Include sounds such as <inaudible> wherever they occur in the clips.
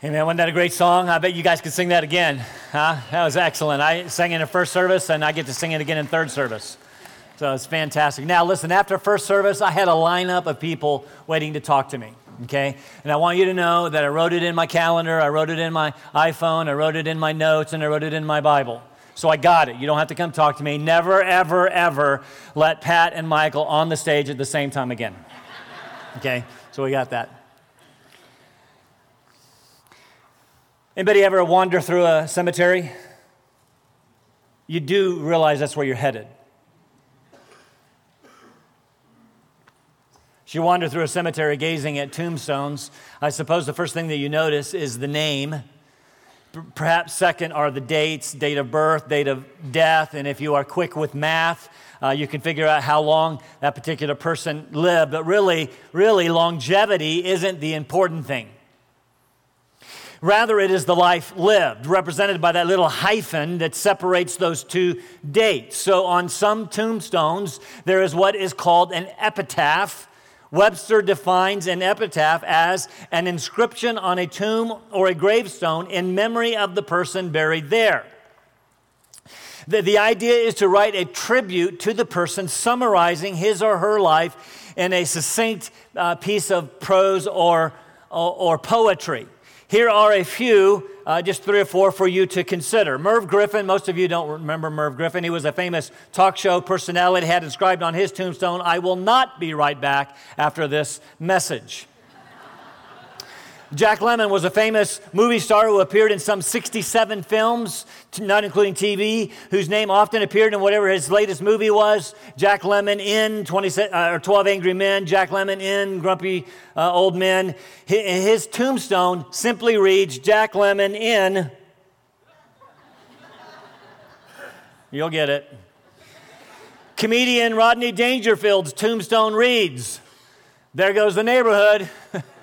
Hey man, wasn't that a great song? I bet you guys could sing that again. Huh? That was excellent. I sang it in first service and I get to sing it again in third service. So it's fantastic. Now, listen, after first service, I had a lineup of people waiting to talk to me. Okay? And I want you to know that I wrote it in my calendar, I wrote it in my iPhone, I wrote it in my notes, and I wrote it in my Bible. So I got it. You don't have to come talk to me. Never, ever, ever let Pat and Michael on the stage at the same time again. Okay? So we got that. Anybody ever wander through a cemetery? You do realize that's where you're headed. As you wander through a cemetery gazing at tombstones, I suppose the first thing that you notice is the name. Perhaps second are the dates, date of birth, date of death, and if you are quick with math, uh, you can figure out how long that particular person lived. But really, really, longevity isn't the important thing. Rather, it is the life lived, represented by that little hyphen that separates those two dates. So, on some tombstones, there is what is called an epitaph. Webster defines an epitaph as an inscription on a tomb or a gravestone in memory of the person buried there. The, the idea is to write a tribute to the person, summarizing his or her life in a succinct uh, piece of prose or, or, or poetry. Here are a few, uh, just three or four for you to consider. Merv Griffin, most of you don't remember Merv Griffin. He was a famous talk show personality, had inscribed on his tombstone, I will not be right back after this message. Jack Lemmon was a famous movie star who appeared in some 67 films, not including TV, whose name often appeared in whatever his latest movie was. Jack Lemmon in 20, uh, or 12 Angry Men, Jack Lemmon in Grumpy uh, Old Men. His, his tombstone simply reads Jack Lemmon in. You'll get it. Comedian Rodney Dangerfield's tombstone reads, There goes the neighborhood. <laughs>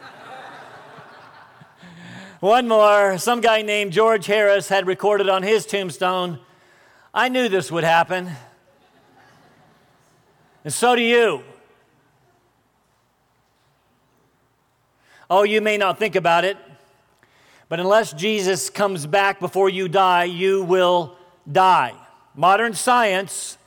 One more. Some guy named George Harris had recorded on his tombstone, I knew this would happen. And so do you. Oh, you may not think about it, but unless Jesus comes back before you die, you will die. Modern science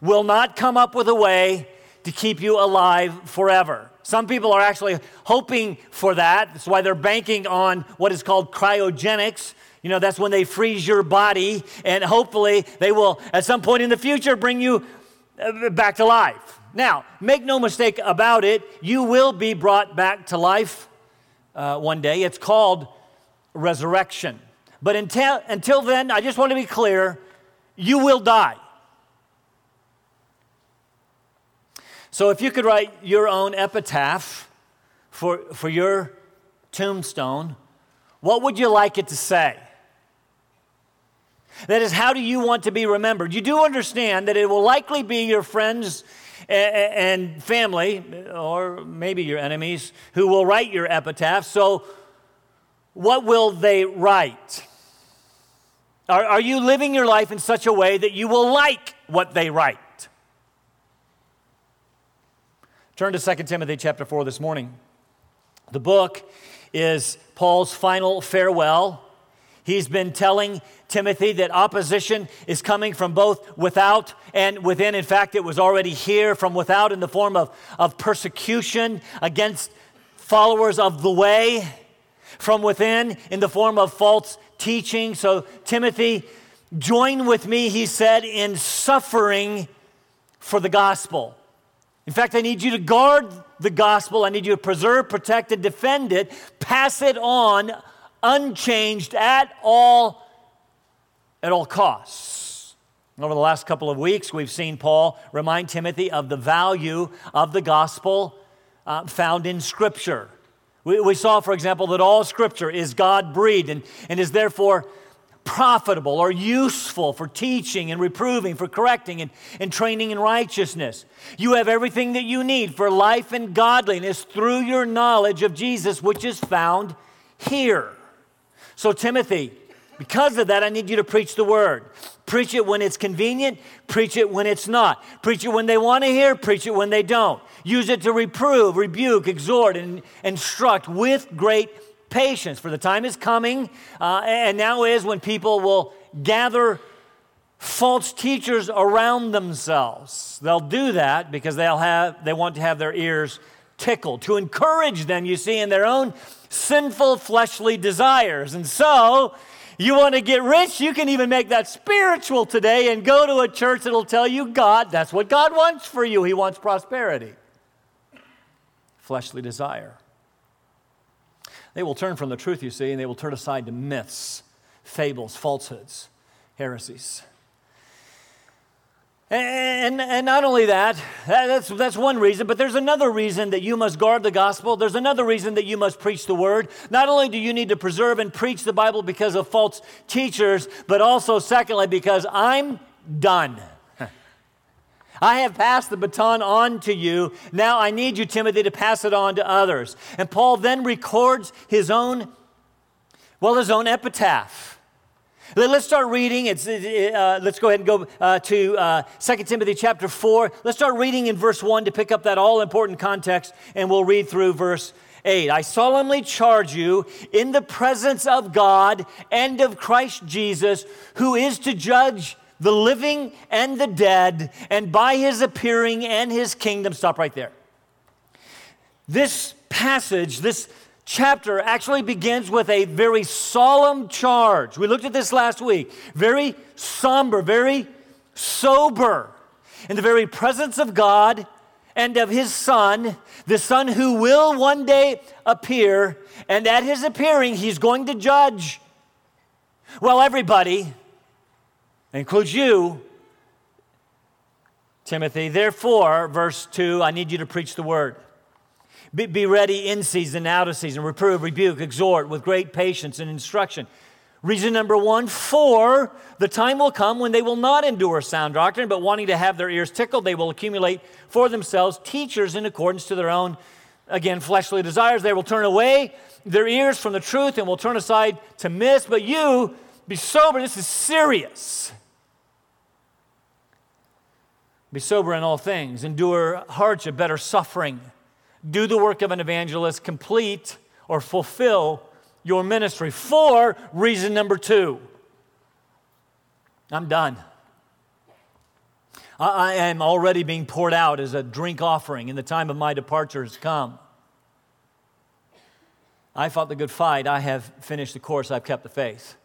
will not come up with a way to keep you alive forever. Some people are actually hoping for that. That's why they're banking on what is called cryogenics. You know, that's when they freeze your body, and hopefully they will, at some point in the future, bring you uh, back to life. Now, make no mistake about it, you will be brought back to life uh, one day. It's called resurrection. But until, until then, I just want to be clear you will die. So if you could write your own epitaph for, for your tombstone, what would you like it to say? That is, how do you want to be remembered? You do understand that it will likely be your friends and family, or maybe your enemies, who will write your epitaph. So, what will they write? Are, are you living your life in such a way that you will like what they write? Turn to 2 Timothy chapter 4 this morning. The book is Paul's final farewell. He's been telling Timothy that opposition is coming from both without and within. In fact, it was already here from without in the form of, of persecution against followers of the way, from within in the form of false teaching. So, Timothy, join with me, he said, in suffering for the gospel. In fact, I need you to guard the gospel. I need you to preserve, protect, and defend it. Pass it on unchanged at all at all costs. Over the last couple of weeks, we've seen Paul remind Timothy of the value of the gospel uh, found in Scripture. We, we, saw, for example, that all Scripture is God breathed and, and is therefore profitable or useful for teaching and reproving, for correcting and, and training in righteousness. You have everything that you need for life and godliness through your knowledge of Jesus, which is found here. So, Timothy, because of that, I need you to preach the word. Preach it when it's convenient, preach it when it's not. Preach it when they want to hear, preach it when they don't. Use it to reprove, rebuke, exhort, and instruct with great patience, for the time is coming, uh, and now is when people will gather false teachers around themselves. They'll do that because they'll have, they want to have their ears tickled, to encourage them, you see, in their own sinful fleshly desires. And so, you want to get rich? You can even make that spiritual today and go to a church that'll tell you God, that's what God wants for you. He wants prosperity. Fleshly desire. They will turn from the truth, you see, and they will turn aside to myths, fables, falsehoods, heresies. And, and not only that, that's, that's one reason, but there's another reason that you must guard the gospel. There's another reason that you must preach the word. Not only do you need to preserve and preach the Bible because of false teachers, but also, secondly, because I'm done. I have passed the baton on to you. Now I need you, Timothy, to pass it on to others. And Paul then records his own, well, his own epitaph. Let's start reading. It's, uh, let's go ahead and go uh, to uh, 2 Timothy chapter 4. Let's start reading in verse 1 to pick up that all important context, and we'll read through verse 8. I solemnly charge you in the presence of God and of Christ Jesus, who is to judge the living and the dead, and by his appearing and his kingdom. Stop right there. This passage, this chapter actually begins with a very solemn charge. We looked at this last week. Very somber, very sober. In the very presence of God and of His Son, the Son who will one day appear, and at His appearing, He's going to judge. Well, everybody, includes you, Timothy, therefore, verse 2, I need you to preach the word. Be, be ready in season, out of season, reprove, rebuke, exhort with great patience and instruction. Reason number one, for the time will come when they will not endure sound doctrine, but wanting to have their ears tickled, they will accumulate for themselves teachers in accordance to their own, again, fleshly desires. They will turn away their ears from the truth and will turn aside to myths. But you, be sober. This is serious. Be sober in all things, endure hardship, better suffering do the work of an evangelist, complete or fulfill your ministry. For reason number two, I'm done. I am already being poured out as a drink offering, and the time of my departure has come. I fought the good fight. I have finished the course. I've kept the faith.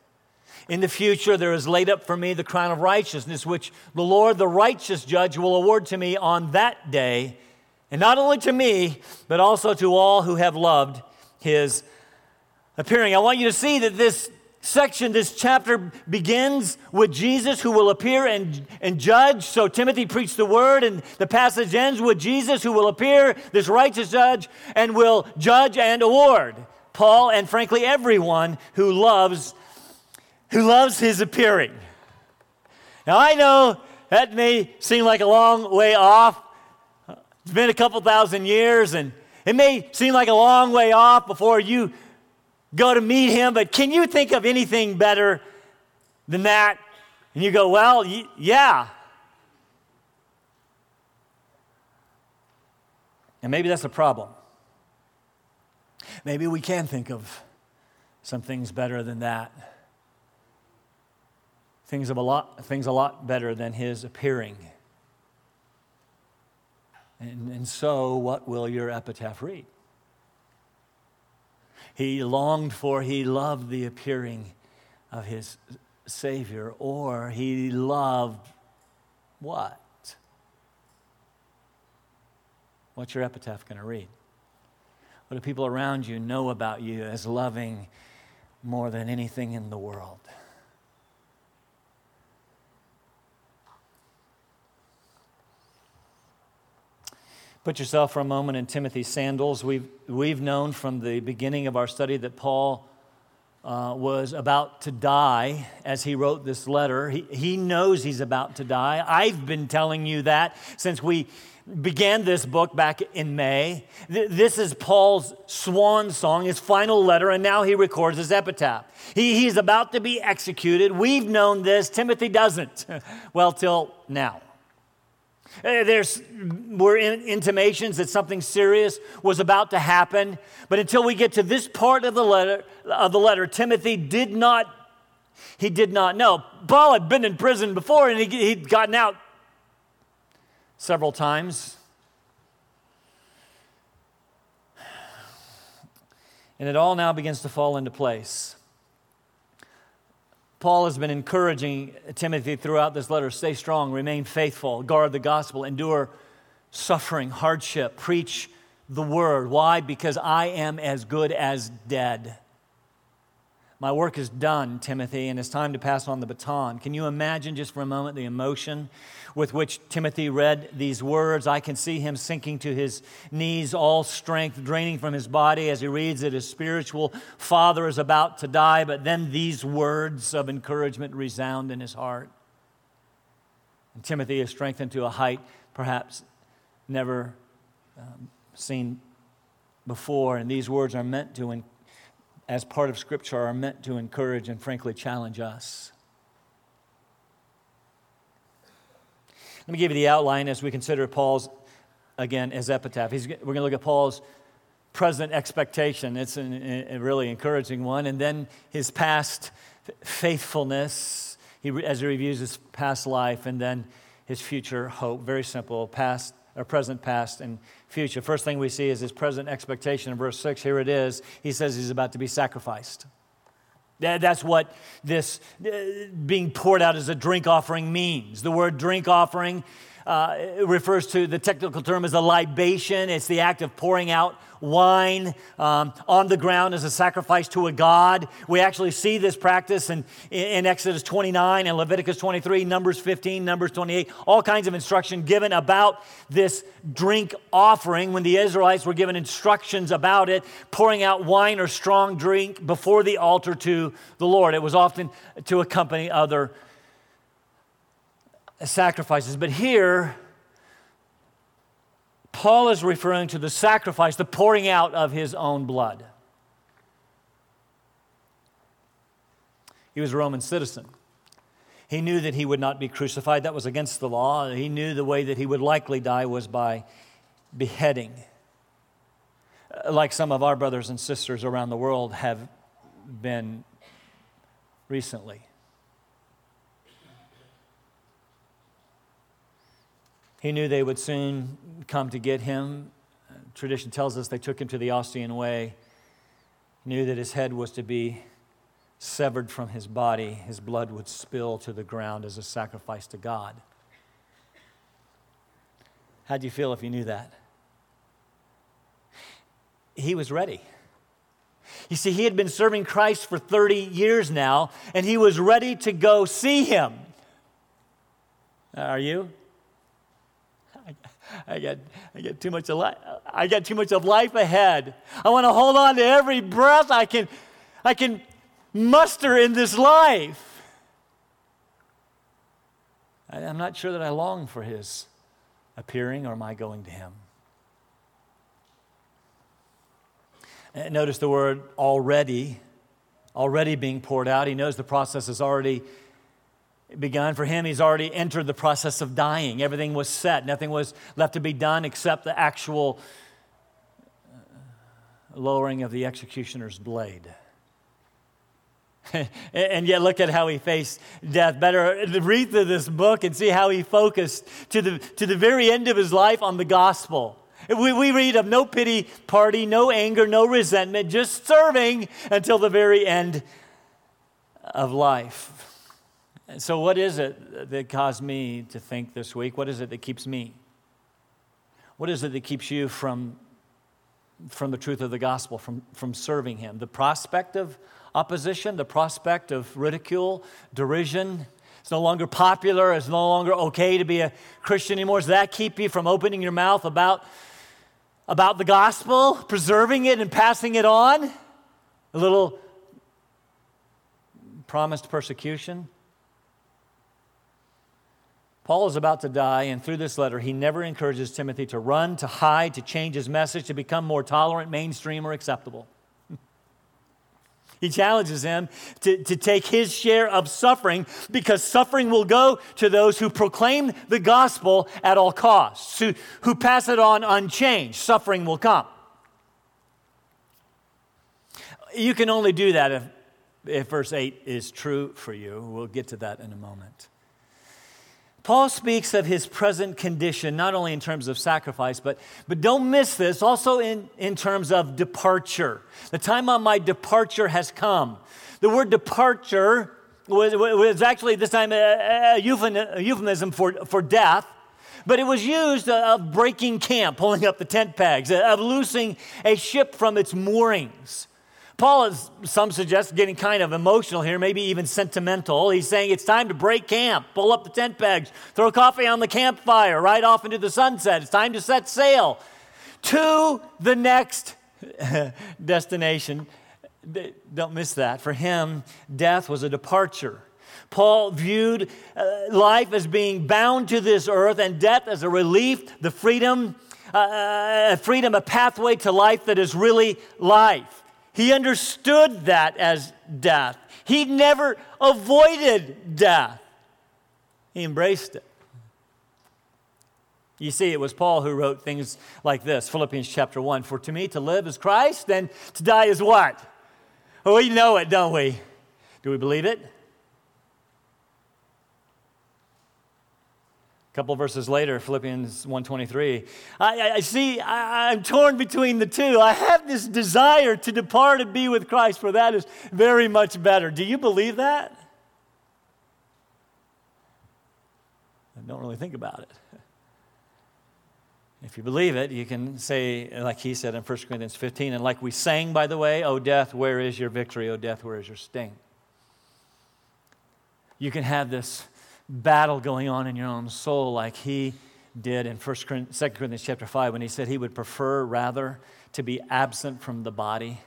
In the future, there is laid up for me the crown of righteousness, which the Lord, the righteous judge, will award to me on that day and not only to me, but also to all who have loved his appearing. I want you to see that this section, this chapter begins with Jesus who will appear and, and judge. So Timothy preached the word, and the passage ends with Jesus who will appear, this righteous judge, and will judge and award. Paul and frankly everyone who loves who loves his appearing. Now I know that may seem like a long way off, it's been a couple thousand years, and it may seem like a long way off before you go to meet him, but can you think of anything better than that? And you go, well, y- yeah. And maybe that's a problem. Maybe we can think of some things better than that. Things, of a lot, things a lot better than his appearing and, and so, what will your epitaph read? He longed for, he loved the appearing of his Savior, or he loved what? What's your epitaph going to read? What do people around you know about you as loving more than anything in the world? Put yourself for a moment in Timothy's sandals. We've, we've known from the beginning of our study that Paul uh, was about to die as he wrote this letter. He, he knows he's about to die. I've been telling you that since we began this book back in May. This is Paul's swan song, his final letter, and now he records his epitaph. He, he's about to be executed. We've known this. Timothy doesn't. <laughs> well, till now. Uh, There's were in, intimations that something serious was about to happen, but until we get to this part of the letter, of the letter, Timothy did not he did not know. Paul had been in prison before, and he, he'd gotten out several times. And it all now begins to fall into place. Paul has been encouraging Timothy throughout this letter stay strong, remain faithful, guard the gospel, endure suffering, hardship, preach the word. Why? Because I am as good as dead. My work is done, Timothy, and it's time to pass on the baton. Can you imagine just for a moment the emotion with which Timothy read these words? I can see him sinking to his knees, all strength draining from his body as he reads that his spiritual father is about to die, but then these words of encouragement resound in his heart. And Timothy is strengthened to a height perhaps never um, seen before, and these words are meant to encourage as part of Scripture, are meant to encourage and, frankly, challenge us. Let me give you the outline as we consider Paul's, again, as epitaph. He's, we're going to look at Paul's present expectation. It's an, a really encouraging one. And then his past faithfulness he, as he reviews his past life, and then his future hope. Very simple past, present, past, and future. First thing we see is his present expectation in verse 6. Here it is. He says he's about to be sacrificed. That's what this uh, being poured out as a drink offering means. The word drink offering uh, refers to the technical term as a libation. It's the act of pouring out wine um, on the ground as a sacrifice to a god. We actually see this practice in, in Exodus 29 and Leviticus 23, Numbers 15, Numbers 28, all kinds of instruction given about this drink offering when the Israelites were given instructions about it, pouring out wine or strong drink before the altar to the Lord. It was often to accompany other sacrifices. But here, Paul is referring to the sacrifice, the pouring out of his own blood. He was a Roman citizen. He knew that he would not be crucified. That was against the law. He knew the way that he would likely die was by beheading, like some of our brothers and sisters around the world have been recently. He knew they would soon come to get him. Tradition tells us they took him to the Ostian Way. He knew that his head was to be severed from his body, his blood would spill to the ground as a sacrifice to God. How'd you feel if you knew that? He was ready. You see, he had been serving Christ for 30 years now, and he was ready to go see him. Are you? I got, I got too much of life. I got too much of life ahead. I want to hold on to every breath I can, I can muster in this life. I, I'm not sure that I long for his appearing or my going to him. Eh, notice the word already, already being poured out. He knows the process is already begun. For him, he's already entered the process of dying. Everything was set, nothing was left to be done except the actual uh, lowering of the executioner's blade. <laughs> and yet, look at how he faced death. Better the read through this book and see how he focused to the, to the very end of his life on the gospel. We, we read of no pity party, no anger, no resentment, just serving until the very end of life. So, what is it that caused me to think this week? What is it that keeps me? What is it that keeps you from, from the truth of the gospel, from, from serving Him? The prospect of opposition, the prospect of ridicule, derision. It's no longer popular, it's no longer okay to be a Christian anymore. Does that keep you from opening your mouth about, about the gospel, preserving it and passing it on? A little promised persecution? Paul is about to die, and through this letter, he never encourages Timothy to run, to hide, to change his message, to become more tolerant, mainstream, or acceptable. <laughs> He challenges him to, to take his share of suffering because suffering will go to those who proclaim the gospel at all costs, who, who pass it on unchanged. Suffering will come. You can only do that if, if verse 8 is true for you. We'll get to that in a moment. Paul speaks of his present condition, not only in terms of sacrifice, but, but don't miss this, also in, in terms of departure. The time of my departure has come. The word departure was, was actually this time a, a euphemism for, for death, but it was used of breaking camp, pulling up the tent pegs, of loosing a ship from its moorings. Paul is, some suggest, getting kind of emotional here, maybe even sentimental. He's saying it's time to break camp, pull up the tent pegs, throw coffee on the campfire, ride off into the sunset. It's time to set sail to the next <laughs> destination. Don't miss that. For him, death was a departure. Paul viewed uh, life as being bound to this earth and death as a relief, the freedom, uh, uh freedom, a pathway to life that is really life. He understood that as death. He never avoided death, he embraced it. You see, it was Paul who wrote things like this Philippians chapter 1 For to me to live is Christ, and to die is what? We know it, don't we? Do we believe it? Couple verses later, Philippians 1.23, I, I see, I, I'm torn between the two. I have this desire to depart and be with Christ, for that is very much better. Do you believe that? I don't really think about it. If you believe it, you can say, like he said in 1 Corinthians 15, and like we sang, by the way, O death, where is your victory? O death, where is your sting? You can have this battle going on in your own soul like he did in 1 Corinthians, 2 Corinthians chapter 5 when he said he would prefer rather to be absent from the body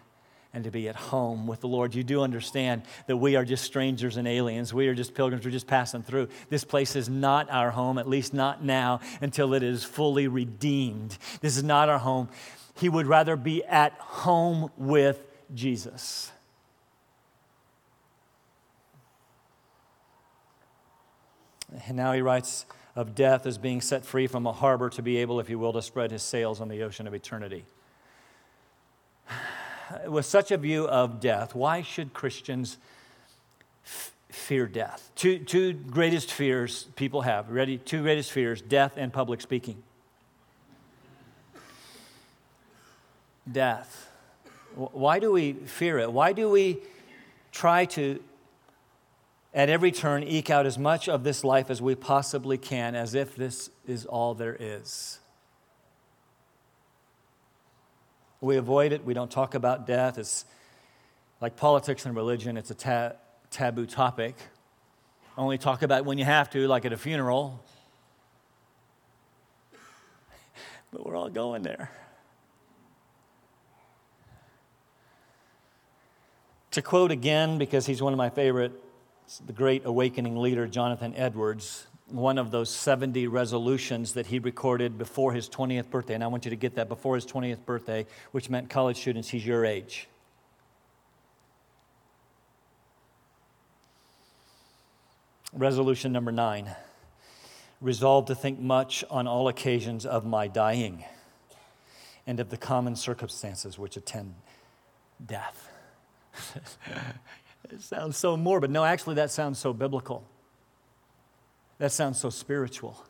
and to be at home with the Lord. You do understand that we are just strangers and aliens. We are just pilgrims. We're just passing through. This place is not our home, at least not now, until it is fully redeemed. This is not our home. He would rather be at home with Jesus. And now he writes of death as being set free from a harbor to be able, if you will, to spread his sails on the ocean of eternity. <sighs> With such a view of death, why should Christians f- fear death? Two, two greatest fears people have. Ready? Two greatest fears death and public speaking. Death. Why do we fear it? Why do we try to at every turn eke out as much of this life as we possibly can as if this is all there is. We avoid it. We don't talk about death. It's like politics and religion, it's a ta- taboo topic. Only talk about when you have to, like at a funeral. But we're all going there. To quote again, because he's one of my favorite the great awakening leader Jonathan Edwards, one of those 70 resolutions that he recorded before his 20th birthday. And I want you to get that before his 20th birthday, which meant college students, he's your age. Resolution number nine resolve to think much on all occasions of my dying and of the common circumstances which attend death. <laughs> It sounds so morbid. No, actually, that sounds so biblical. That sounds so spiritual.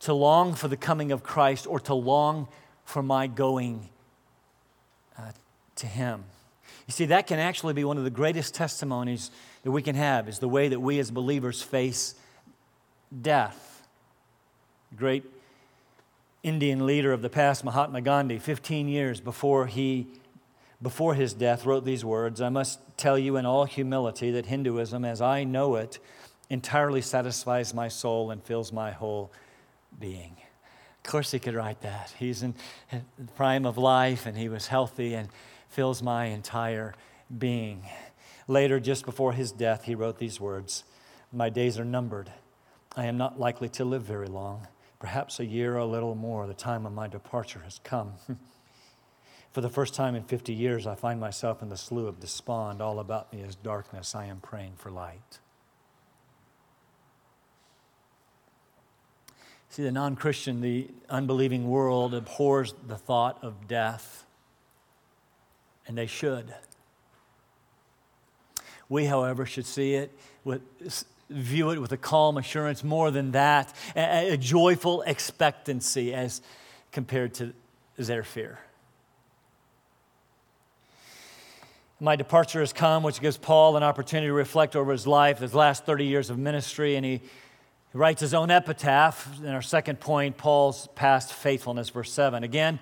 To long for the coming of Christ or to long for my going uh, to Him. You see, that can actually be one of the greatest testimonies that we can have, is the way that we as believers face death. Great Indian leader of the past, Mahatma Gandhi, 15 years before he before his death, wrote these words I must tell you in all humility that Hinduism, as I know it, entirely satisfies my soul and fills my whole being. Of course, he could write that. He's in the prime of life and he was healthy and fills my entire being. Later, just before his death, he wrote these words My days are numbered. I am not likely to live very long, perhaps a year or a little more. The time of my departure has come. <laughs> For the first time in 50 years, I find myself in the slough of despond. All about me is darkness. I am praying for light. See, the non Christian, the unbelieving world abhors the thought of death, and they should. We, however, should see it with, view it with a calm assurance, more than that, a, a joyful expectancy as compared to their fear. My departure has come, which gives Paul an opportunity to reflect over his life, his last 30 years of ministry, and he writes his own epitaph in our second point, Paul's past faithfulness, verse 7. Again,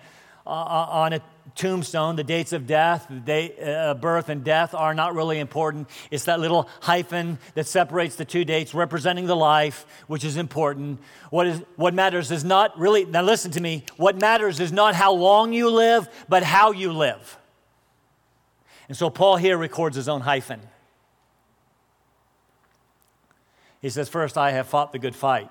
uh, on a tombstone, the dates of death, uh, birth, and death are not really important. It's that little hyphen that separates the two dates, representing the life, which is important. What, is, what matters is not really, now listen to me, what matters is not how long you live, but how you live. And so Paul here records his own hyphen. He says, First, I have fought the good fight.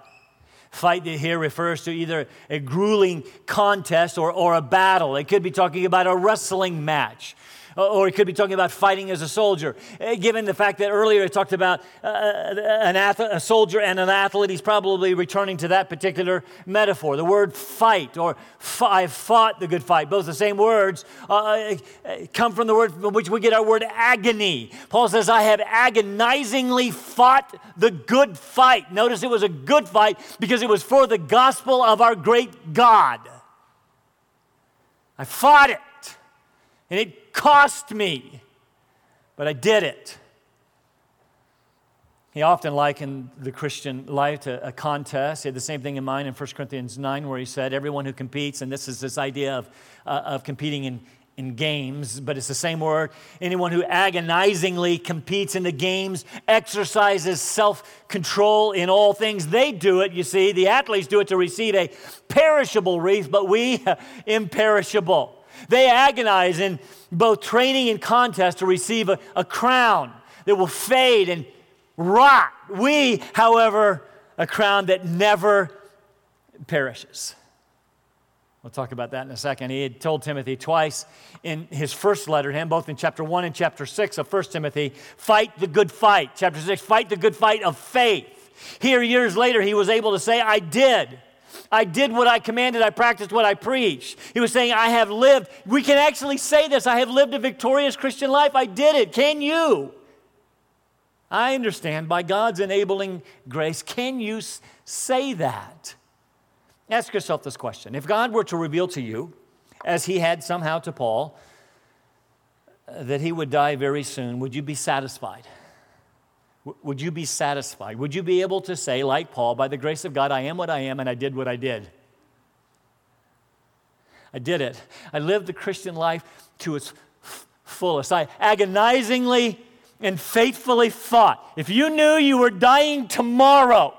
Fight here refers to either a grueling contest or, or a battle. It could be talking about a wrestling match or he could be talking about fighting as a soldier. Uh, given the fact that earlier he talked about uh, an athlete, a soldier and an athlete, he's probably returning to that particular metaphor. The word fight or I fought the good fight, both the same words, uh, uh, come from the word from which we get our word agony. Paul says, I have agonizingly fought the good fight. Notice it was a good fight because it was for the gospel of our great God. I fought it. And it cost me, but I did it. He often likened the Christian life to a contest. He had the same thing in mind in 1 Corinthians 9, where he said, Everyone who competes, and this is this idea of, uh, of competing in, in games, but it's the same word. Anyone who agonizingly competes in the games exercises self control in all things. They do it, you see. The athletes do it to receive a perishable wreath, but we, <laughs> imperishable. They agonize in both training and contest to receive a, a crown that will fade and rot. We, however, a crown that never perishes. We'll talk about that in a second. He had told Timothy twice in his first letter to him, both in chapter 1 and chapter 6 of 1 Timothy, fight the good fight. Chapter 6, fight the good fight of faith. Here, years later, he was able to say, I did. I did what I commanded, I practiced what I preached. He was saying, I have lived. We can actually say this I have lived a victorious Christian life. I did it. Can you? I understand by God's enabling grace. Can you say that? Ask yourself this question. If God were to reveal to you, as he had somehow to Paul, uh, that he would die very soon, would you be satisfied? Would you be satisfied? Would you be able to say, like Paul, by the grace of God, I am what I am and I did what I did? I did it. I lived the Christian life to its fullest. I agonizingly and faithfully fought. If you knew you were dying tomorrow,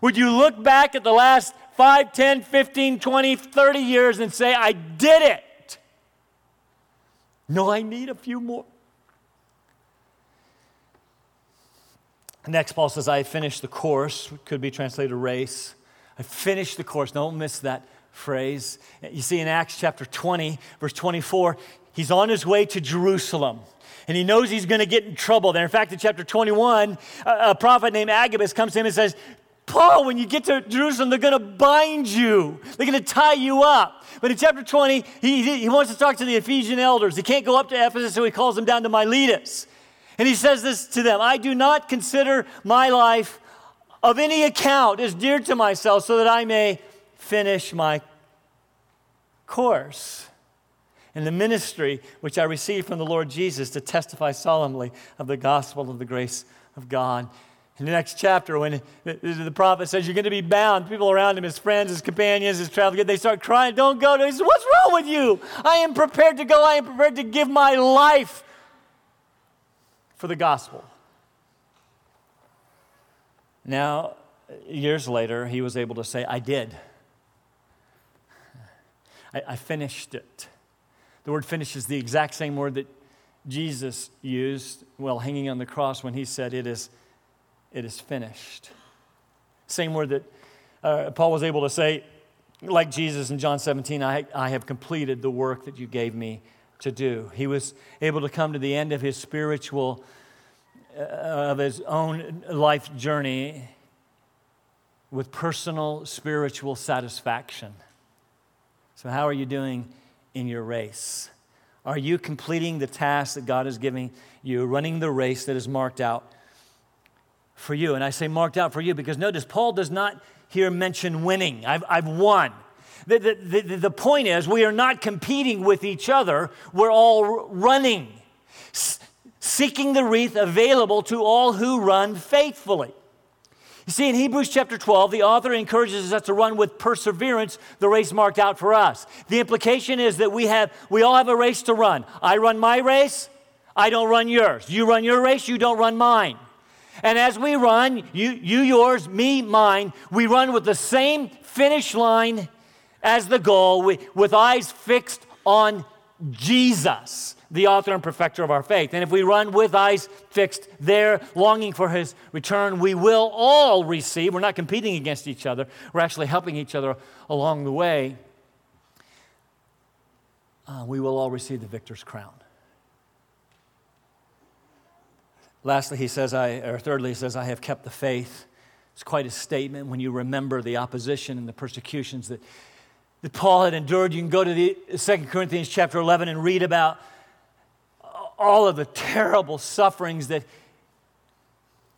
would you look back at the last 5, 10, 15, 20, 30 years and say, I did it? No, I need a few more. Next, Paul says, I finished the course, could be translated race. I finished the course. Don't miss that phrase. You see in Acts chapter 20, verse 24, he's on his way to Jerusalem. And he knows he's going to get in trouble there. In fact, in chapter 21, a, prophet named Agabus comes to him and says, Paul, when you get to Jerusalem, they're going to bind you. They're going to tie you up. But in chapter 20, he, he wants to talk to the Ephesian elders. He can't go up to Ephesus, so he calls them down to Miletus. And he says this to them I do not consider my life of any account as dear to myself so that I may finish my course in the ministry which I received from the Lord Jesus to testify solemnly of the gospel of the grace of God. In the next chapter, when the prophet says, You're going to be bound, people around him, his friends, his companions, his travel, they start crying, Don't go. He says, What's wrong with you? I am prepared to go. I am prepared to give my life for the gospel. Now, years later, he was able to say, I did. I, I finished it. The word finish is the exact same word that Jesus used while hanging on the cross when he said, It is, it is finished. Same word that uh, Paul was able to say like Jesus in John 17, I, I have completed the work that you gave me to do. He was able to come to the end of his spiritual, uh, of his own life journey with personal spiritual satisfaction. So, how are you doing in your race? Are you completing the task that God is giving you, running the race that is marked out for you? And I say marked out for you because notice, Paul does not here mention winning. I've, I've won. The, the, the, the point is, we are not competing with each other, we're all running, seeking the wreath available to all who run faithfully. You see, in Hebrews chapter 12, the author encourages us to run with perseverance the race marked out for us. The implication is that we, have, we all have a race to run. I run my race, I don't run yours. You run your race, you don't run mine. And as we run, you, you yours, me mine, we run with the same finish line as the goal, with eyes fixed on Jesus, the author and perfecter of our faith. And if we run with eyes fixed there, longing for his return, we will all receive. We're not competing against each other, we're actually helping each other along the way. Uh, we will all receive the victor's crown. Lastly, he says, I, or thirdly, he says, I have kept the faith. It's quite a statement when you remember the opposition and the persecutions that that Paul had endured. You can go to the Second Corinthians chapter 11 and read about all of the terrible sufferings that,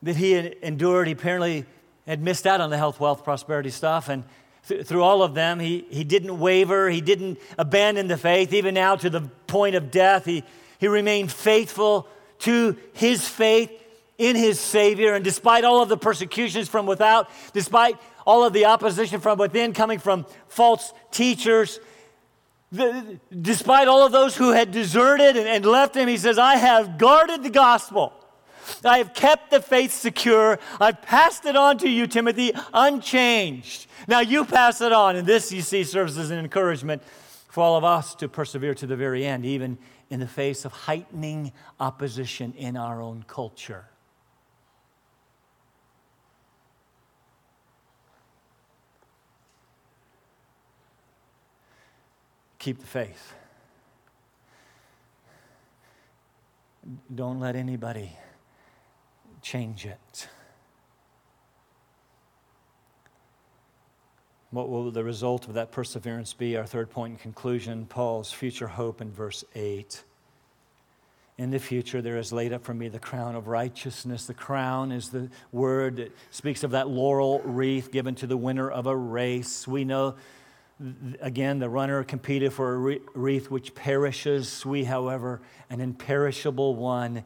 that he endured. He apparently had missed out on the health, wealth, prosperity stuff. And th- through all of them, he, he didn't waver. He didn't abandon the faith. Even now, to the point of death, he, he remained faithful to his faith in his Savior. And despite all of the persecutions from without, despite all of the opposition from within coming from false teachers. The, despite all of those who had deserted and, and left him, he says, I have guarded the gospel. I have kept the faith secure. I've passed it on to you, Timothy, unchanged. Now you pass it on. And this, you see, serves as an encouragement for all of us to persevere to the very end, even in the face of heightening opposition in our own culture. Keep the faith. Don't let anybody change it. What will the result of that perseverance be? Our third point in conclusion Paul's future hope in verse 8. In the future, there is laid up for me the crown of righteousness. The crown is the word that speaks of that laurel wreath given to the winner of a race. We know Again, the runner competed for a wreath which perishes. We, however, an imperishable one,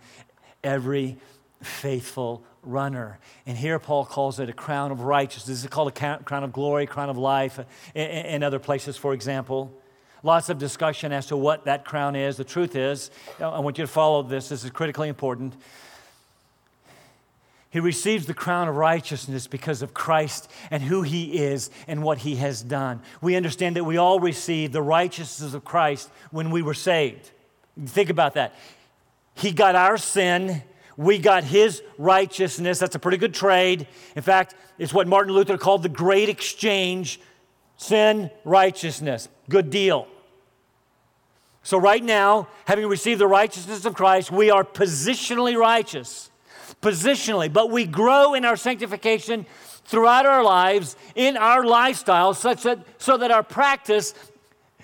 every faithful runner. And here Paul calls it a crown of righteousness. This is called a crown of glory, crown of life, uh, in other places, for example. Lots of discussion as to what that crown is. The truth is, I want you to follow this, this is critically important. He receives the crown of righteousness because of Christ and who he is and what he has done. We understand that we all received the righteousness of Christ when we were saved. Think about that. He got our sin, we got his righteousness. That's a pretty good trade. In fact, it's what Martin Luther called the great exchange sin, righteousness. Good deal. So, right now, having received the righteousness of Christ, we are positionally righteous positionally, but we grow in our sanctification throughout our lives, in our lifestyle, such that so that our practice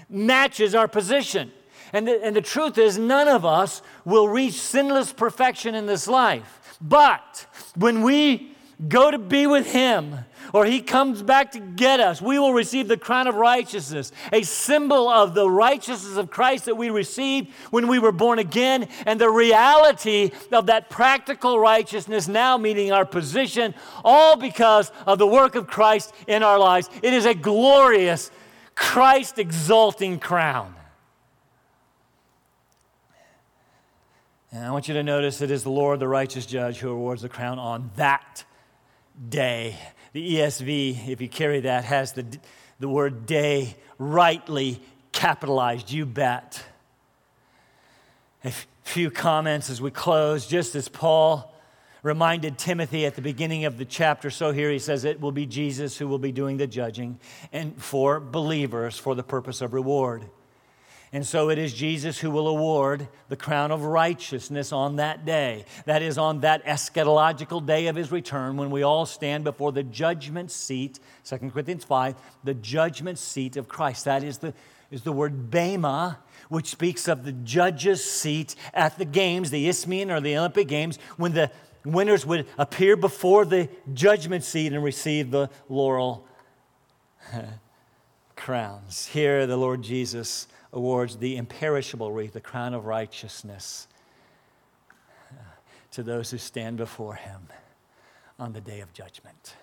matches our position. And the, and the truth is, none of us will reach sinless perfection in this life. But when we go to be with Him, or he comes back to get us, we will receive the crown of righteousness, a symbol of the righteousness of Christ that we received when we were born again, and the reality of that practical righteousness now meeting our position, all because of the work of Christ in our lives. It is a glorious, Christ exalting crown. And I want you to notice it is the Lord, the righteous judge, who awards the crown on that day. The ESV, if you carry that, has the, the word day rightly capitalized. You bet. A few comments as we close. Just as Paul reminded Timothy at the beginning of the chapter. So here he says it will be Jesus who will be doing the judging and for believers for the purpose of reward. And so it is Jesus who will award the crown of righteousness on that day. That is, on that eschatological day of his return when we all stand before the judgment seat, 2 Corinthians 5, the judgment seat of Christ. That is the, is the word bema, which speaks of the judge's seat at the games, the Isthmian or the Olympic Games, when the winners would appear before the judgment seat and receive the laurel <laughs> crowns. Here, the Lord Jesus awards the imperishable wreath, the crown of righteousness, uh, to those who stand before him on the day of judgment.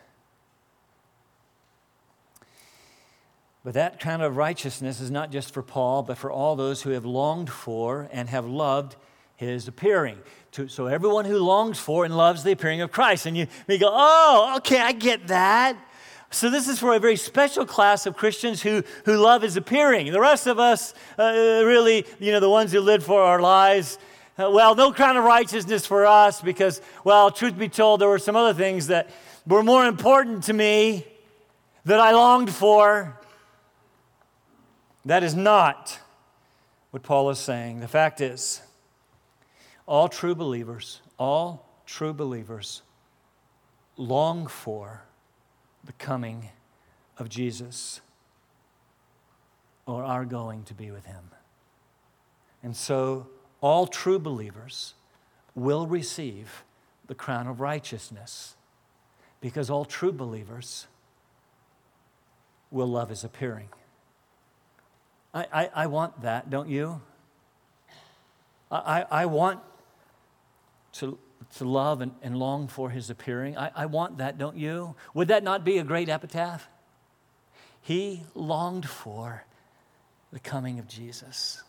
But that crown of righteousness is not just for Paul, but for all those who have longed for and have loved his appearing. So everyone who longs for and loves the appearing of Christ. And you, you go, oh, okay, I get that. So this is for a very special class of Christians who, who love is appearing. The rest of us, uh, really, you know, the ones who live for our lives, uh, well, no crown of righteousness for us because, well, truth be told, there were some other things that were more important to me that I longed for. That is not what Paul is saying. The fact is, all true believers, all true believers long for the coming of Jesus or are going to be with him. And so all true believers will receive the crown of righteousness because all true believers will love his appearing. I, I, I want that, don't you? I, I want to, to love and, and long for his appearing. I, I want that, don't you? Would that not be a great epitaph? He longed for the coming of Jesus.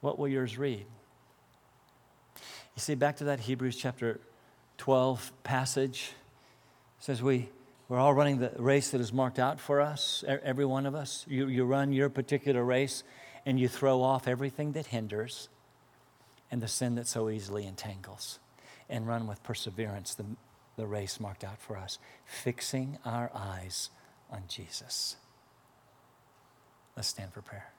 What will yours read? You see, back to that Hebrews chapter 12 passage. Says we, we're all running the race that is marked out for us, every one of us. You, you run your particular race and you throw off everything that hinders and the sin that so easily entangles, and run with perseverance the, the race marked out for us, fixing our eyes on Jesus. Let's stand for prayer.